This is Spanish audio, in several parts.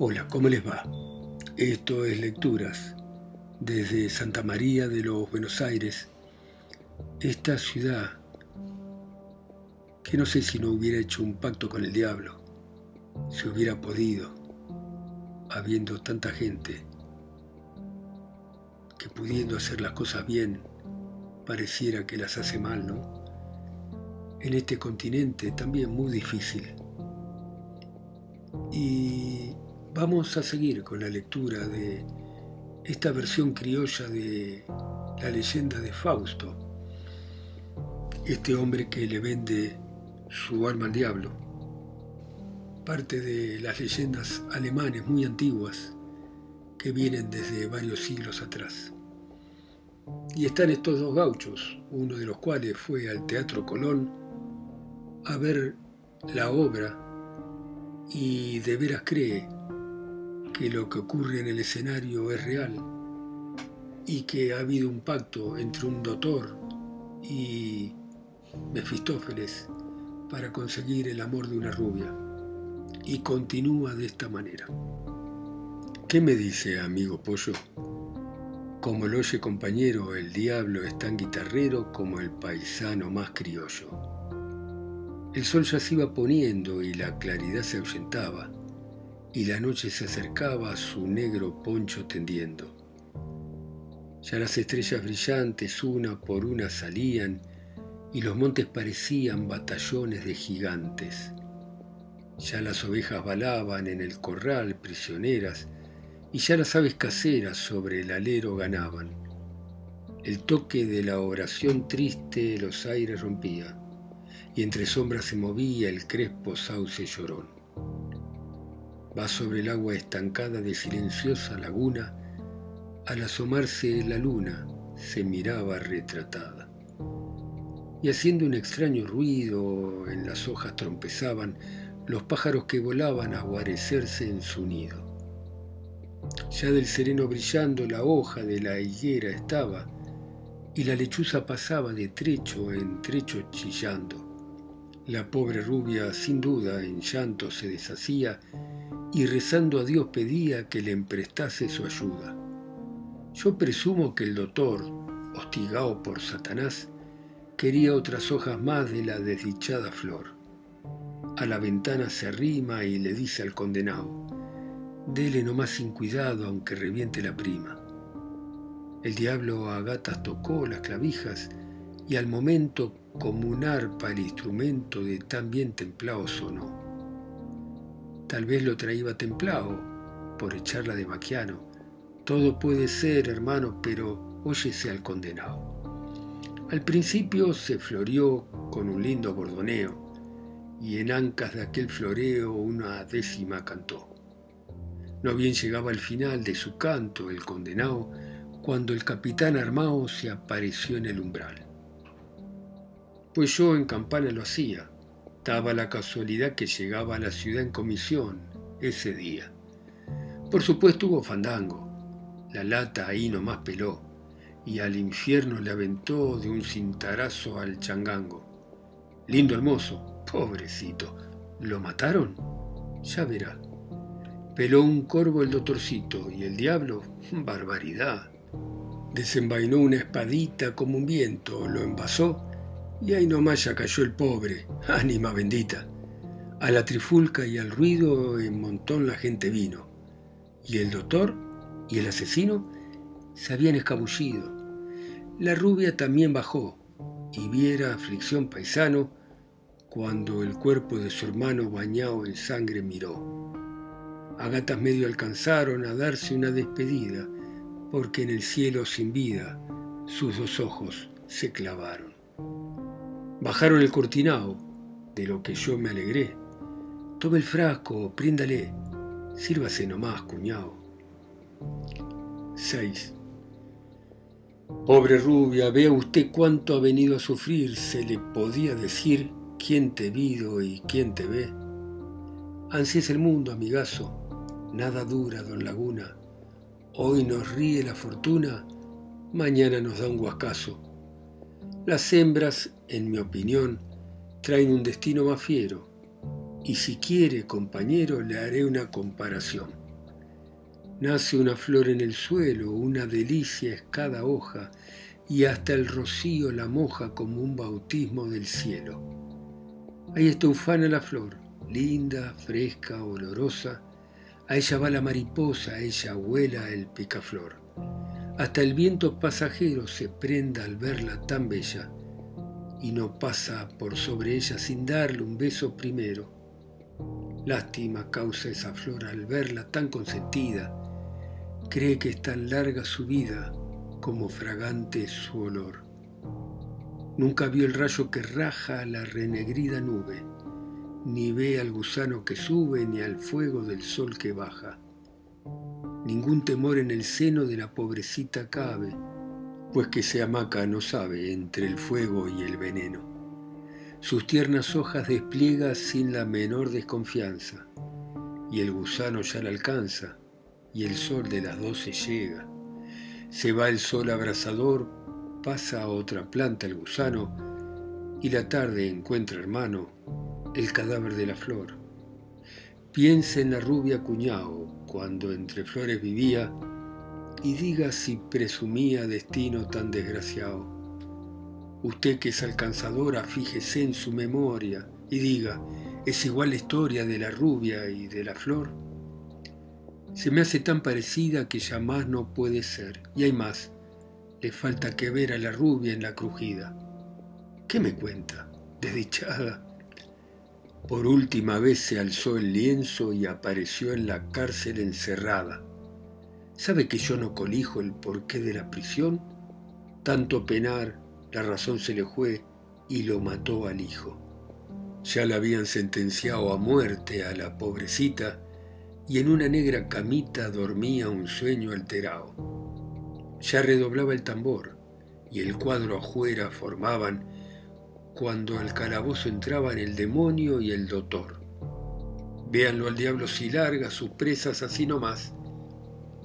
Hola, ¿cómo les va? Esto es Lecturas desde Santa María de los Buenos Aires, esta ciudad que no sé si no hubiera hecho un pacto con el diablo, si hubiera podido, habiendo tanta gente, que pudiendo hacer las cosas bien, pareciera que las hace mal, ¿no? En este continente también muy difícil. Y Vamos a seguir con la lectura de esta versión criolla de la leyenda de Fausto, este hombre que le vende su alma al diablo. Parte de las leyendas alemanes muy antiguas que vienen desde varios siglos atrás. Y están estos dos gauchos, uno de los cuales fue al Teatro Colón a ver la obra y de veras cree que lo que ocurre en el escenario es real y que ha habido un pacto entre un doctor y Mefistófeles para conseguir el amor de una rubia. Y continúa de esta manera. ¿Qué me dice, amigo Pollo? Como lo oye compañero, el diablo es tan guitarrero como el paisano más criollo. El sol ya se iba poniendo y la claridad se ahuyentaba y la noche se acercaba a su negro poncho tendiendo. Ya las estrellas brillantes una por una salían y los montes parecían batallones de gigantes. Ya las ovejas balaban en el corral prisioneras y ya las aves caseras sobre el alero ganaban. El toque de la oración triste los aires rompía y entre sombras se movía el crespo sauce llorón. Va sobre el agua estancada de silenciosa laguna, al asomarse la luna se miraba retratada. Y haciendo un extraño ruido en las hojas trompezaban los pájaros que volaban a guarecerse en su nido. Ya del sereno brillando la hoja de la higuera estaba, y la lechuza pasaba de trecho en trecho chillando. La pobre rubia sin duda en llanto se deshacía y rezando a Dios pedía que le emprestase su ayuda. Yo presumo que el doctor, hostigado por Satanás, quería otras hojas más de la desdichada flor. A la ventana se arrima y le dice al condenado, dele nomás sin cuidado aunque reviente la prima. El diablo a gatas tocó las clavijas y al momento como un arpa el instrumento de tan bien templado sonó. Tal vez lo traía templado, por echarla de maquiano. Todo puede ser, hermano, pero óyese al condenado. Al principio se floreó con un lindo bordoneo, y en ancas de aquel floreo una décima cantó. No bien llegaba al final de su canto el condenado, cuando el capitán armado se apareció en el umbral. Pues yo en campana lo hacía, Daba la casualidad que llegaba a la ciudad en comisión ese día. Por supuesto hubo fandango. La lata ahí nomás peló y al infierno le aventó de un cintarazo al changango. Lindo hermoso, pobrecito. ¿Lo mataron? Ya verá. Peló un corvo el doctorcito y el diablo, barbaridad. Desenvainó una espadita como un viento, lo envasó y ahí nomás ya cayó el pobre, ánima bendita. A la trifulca y al ruido en montón la gente vino. Y el doctor y el asesino se habían escabullido. La rubia también bajó y viera aflicción paisano cuando el cuerpo de su hermano bañado en sangre miró. A gatas medio alcanzaron a darse una despedida, porque en el cielo sin vida sus dos ojos se clavaron. Bajaron el cortinado, de lo que yo me alegré. Tome el frasco, príndale, sírvase nomás, cuñado. 6. Pobre rubia, vea usted cuánto ha venido a sufrir, se le podía decir quién te vido y quién te ve. Ansí es el mundo, amigazo, nada dura, don Laguna. Hoy nos ríe la fortuna, mañana nos da un guascazo. Las hembras, en mi opinión, traen un destino más fiero, y si quiere, compañero, le haré una comparación. Nace una flor en el suelo, una delicia es cada hoja, y hasta el rocío la moja como un bautismo del cielo. Ahí está ufana la flor, linda, fresca, olorosa. A ella va la mariposa, a ella vuela el picaflor. Hasta el viento pasajero se prenda al verla tan bella y no pasa por sobre ella sin darle un beso primero. Lástima causa esa flor al verla tan consentida, cree que es tan larga su vida como fragante su olor. Nunca vio el rayo que raja la renegrida nube, ni ve al gusano que sube, ni al fuego del sol que baja. Ningún temor en el seno de la pobrecita cabe, pues que se amaca no sabe entre el fuego y el veneno. Sus tiernas hojas despliega sin la menor desconfianza, y el gusano ya la alcanza, y el sol de las doce llega. Se va el sol abrasador, pasa a otra planta el gusano, y la tarde encuentra, hermano, el cadáver de la flor. Piensa en la rubia cuñao, cuando entre flores vivía, y diga si presumía destino tan desgraciado. Usted que es alcanzadora, fíjese en su memoria y diga, ¿es igual la historia de la rubia y de la flor? Se me hace tan parecida que ya más no puede ser. Y hay más, le falta que ver a la rubia en la crujida. ¿Qué me cuenta? Desdichada. Por última vez se alzó el lienzo y apareció en la cárcel encerrada ¿Sabe que yo no colijo el porqué de la prisión? Tanto penar, la razón se le fue y lo mató al hijo. Ya la habían sentenciado a muerte a la pobrecita y en una negra camita dormía un sueño alterado. Ya redoblaba el tambor y el cuadro afuera formaban cuando al calabozo entraban el demonio y el doctor. Véanlo al diablo si larga sus presas así nomás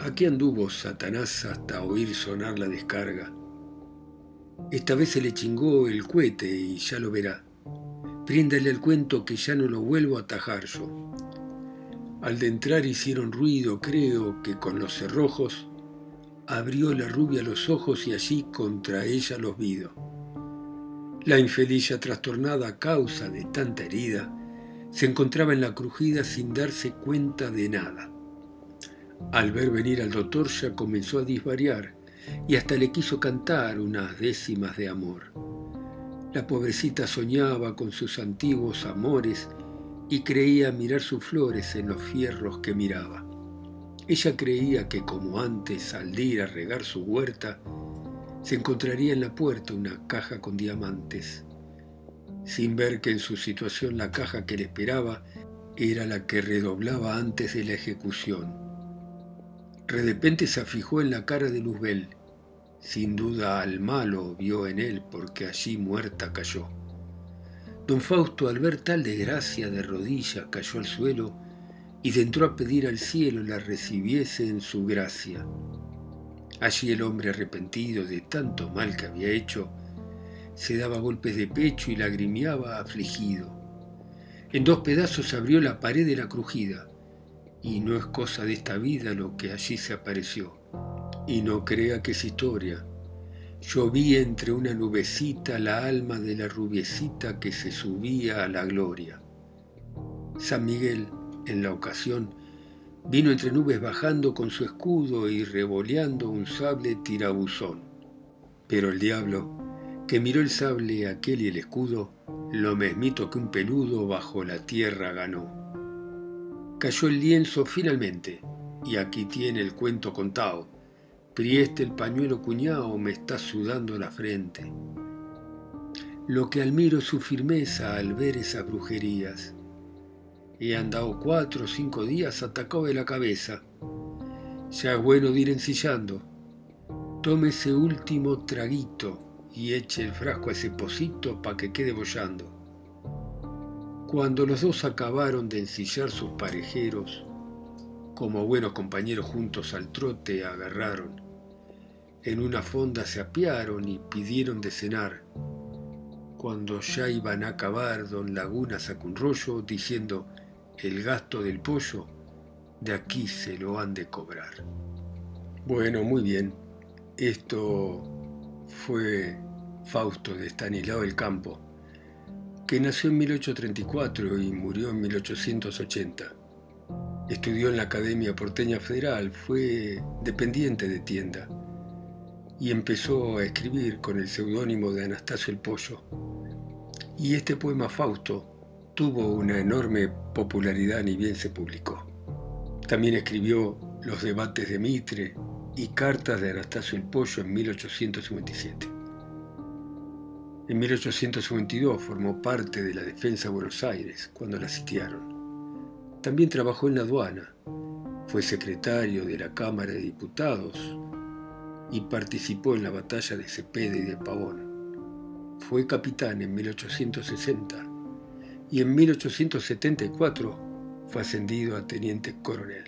Aquí anduvo Satanás hasta oír sonar la descarga. Esta vez se le chingó el cohete y ya lo verá. Príndale el cuento que ya no lo vuelvo a atajar yo. Al de entrar hicieron ruido, creo que con los cerrojos, abrió la rubia los ojos y allí contra ella los vido. La infeliz trastornada a causa de tanta herida, se encontraba en la crujida sin darse cuenta de nada. Al ver venir al doctor ya comenzó a disvariar y hasta le quiso cantar unas décimas de amor. La pobrecita soñaba con sus antiguos amores y creía mirar sus flores en los fierros que miraba. Ella creía que como antes al ir a regar su huerta, se encontraría en la puerta una caja con diamantes, sin ver que en su situación la caja que le esperaba era la que redoblaba antes de la ejecución. De se afijó en la cara de Luzbel. Sin duda al malo vio en él porque allí muerta cayó. Don Fausto al ver tal desgracia de rodillas cayó al suelo y entró a pedir al cielo la recibiese en su gracia. Allí el hombre arrepentido de tanto mal que había hecho, se daba golpes de pecho y lagrimiaba afligido. En dos pedazos abrió la pared de la crujida y no es cosa de esta vida lo que allí se apareció. Y no crea que es historia. Yo vi entre una nubecita la alma de la rubiecita que se subía a la gloria. San Miguel, en la ocasión, vino entre nubes bajando con su escudo y revoleando un sable tirabuzón. Pero el diablo, que miró el sable aquel y el escudo, lo mesmito que un peludo bajo la tierra ganó. Cayó el lienzo finalmente, y aquí tiene el cuento contado. Prieste el pañuelo cuñado me está sudando la frente. Lo que admiro es su firmeza al ver esas brujerías. He andado cuatro o cinco días atacado de la cabeza. Ya es bueno de ir ensillando. Tome ese último traguito y eche el frasco a ese pocito para que quede bollando. Cuando los dos acabaron de ensillar sus parejeros, como buenos compañeros juntos al trote agarraron. En una fonda se apiaron y pidieron de cenar. Cuando ya iban a acabar, don Laguna sacó un rollo diciendo el gasto del pollo de aquí se lo han de cobrar. Bueno, muy bien. Esto fue Fausto de Stanislao del Campo, que nació en 1834 y murió en 1880. Estudió en la Academia Porteña Federal, fue dependiente de tienda y empezó a escribir con el seudónimo de Anastasio el Pollo. Y este poema Fausto tuvo una enorme popularidad ni bien se publicó. También escribió Los debates de Mitre y Cartas de Anastasio el Pollo en 1857. En 1852 formó parte de la defensa de Buenos Aires cuando la sitiaron. También trabajó en la aduana, fue secretario de la Cámara de Diputados y participó en la batalla de Cepeda y de Pavón. Fue capitán en 1860 y en 1874 fue ascendido a teniente coronel.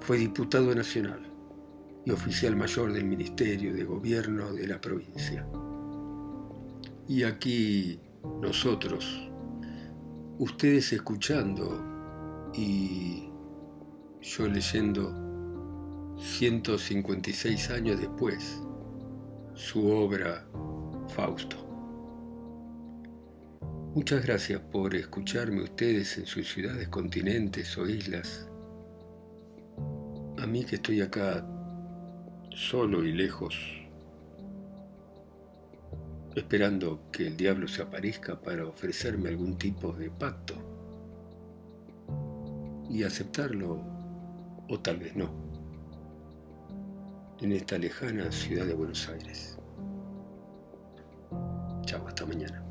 Fue diputado nacional y oficial mayor del Ministerio de Gobierno de la provincia. Y aquí nosotros, ustedes escuchando y yo leyendo 156 años después su obra Fausto. Muchas gracias por escucharme ustedes en sus ciudades, continentes o islas. A mí que estoy acá solo y lejos esperando que el diablo se aparezca para ofrecerme algún tipo de pacto y aceptarlo o tal vez no en esta lejana ciudad de Buenos Aires. Chao, hasta mañana.